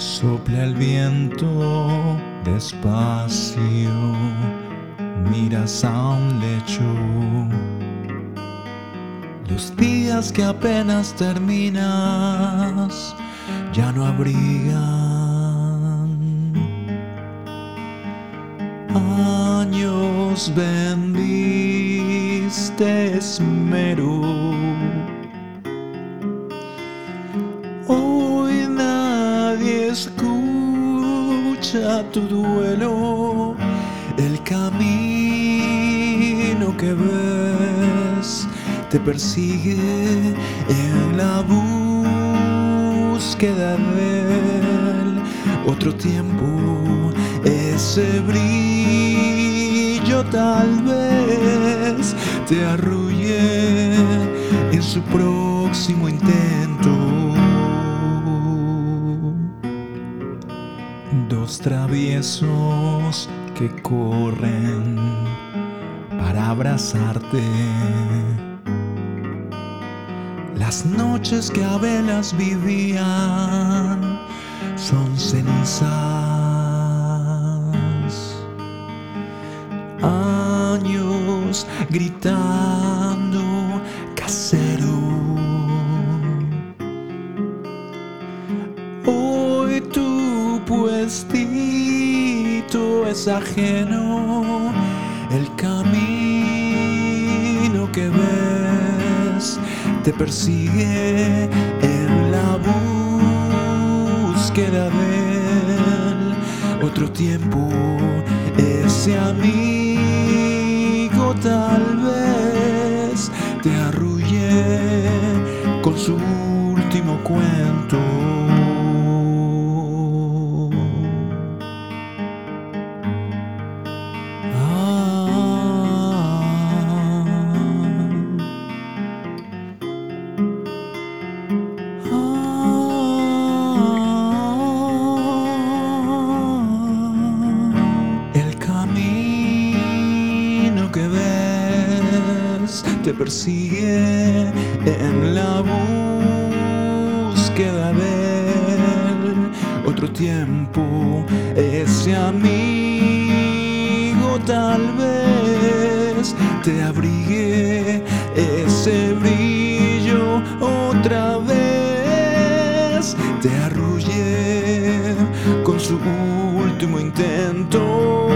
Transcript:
Sopla el viento despacio, miras a un lecho. Los días que apenas terminas ya no abrigan. Años vendiste esmero. Nadie escucha tu duelo, el camino que ves te persigue en la búsqueda de él. Otro tiempo, ese brillo tal vez te arrulle en su próximo intento. Dos traviesos que corren para abrazarte. Las noches que a velas vivían son cenizas. Años gritando es ajeno, el camino que ves te persigue en la búsqueda de él. Otro tiempo, ese amigo tal vez te arrulle con su último cuento. Te persigue en la búsqueda de. Otro tiempo, ese amigo tal vez te abrigue ese brillo otra vez, te arrulle con su último intento.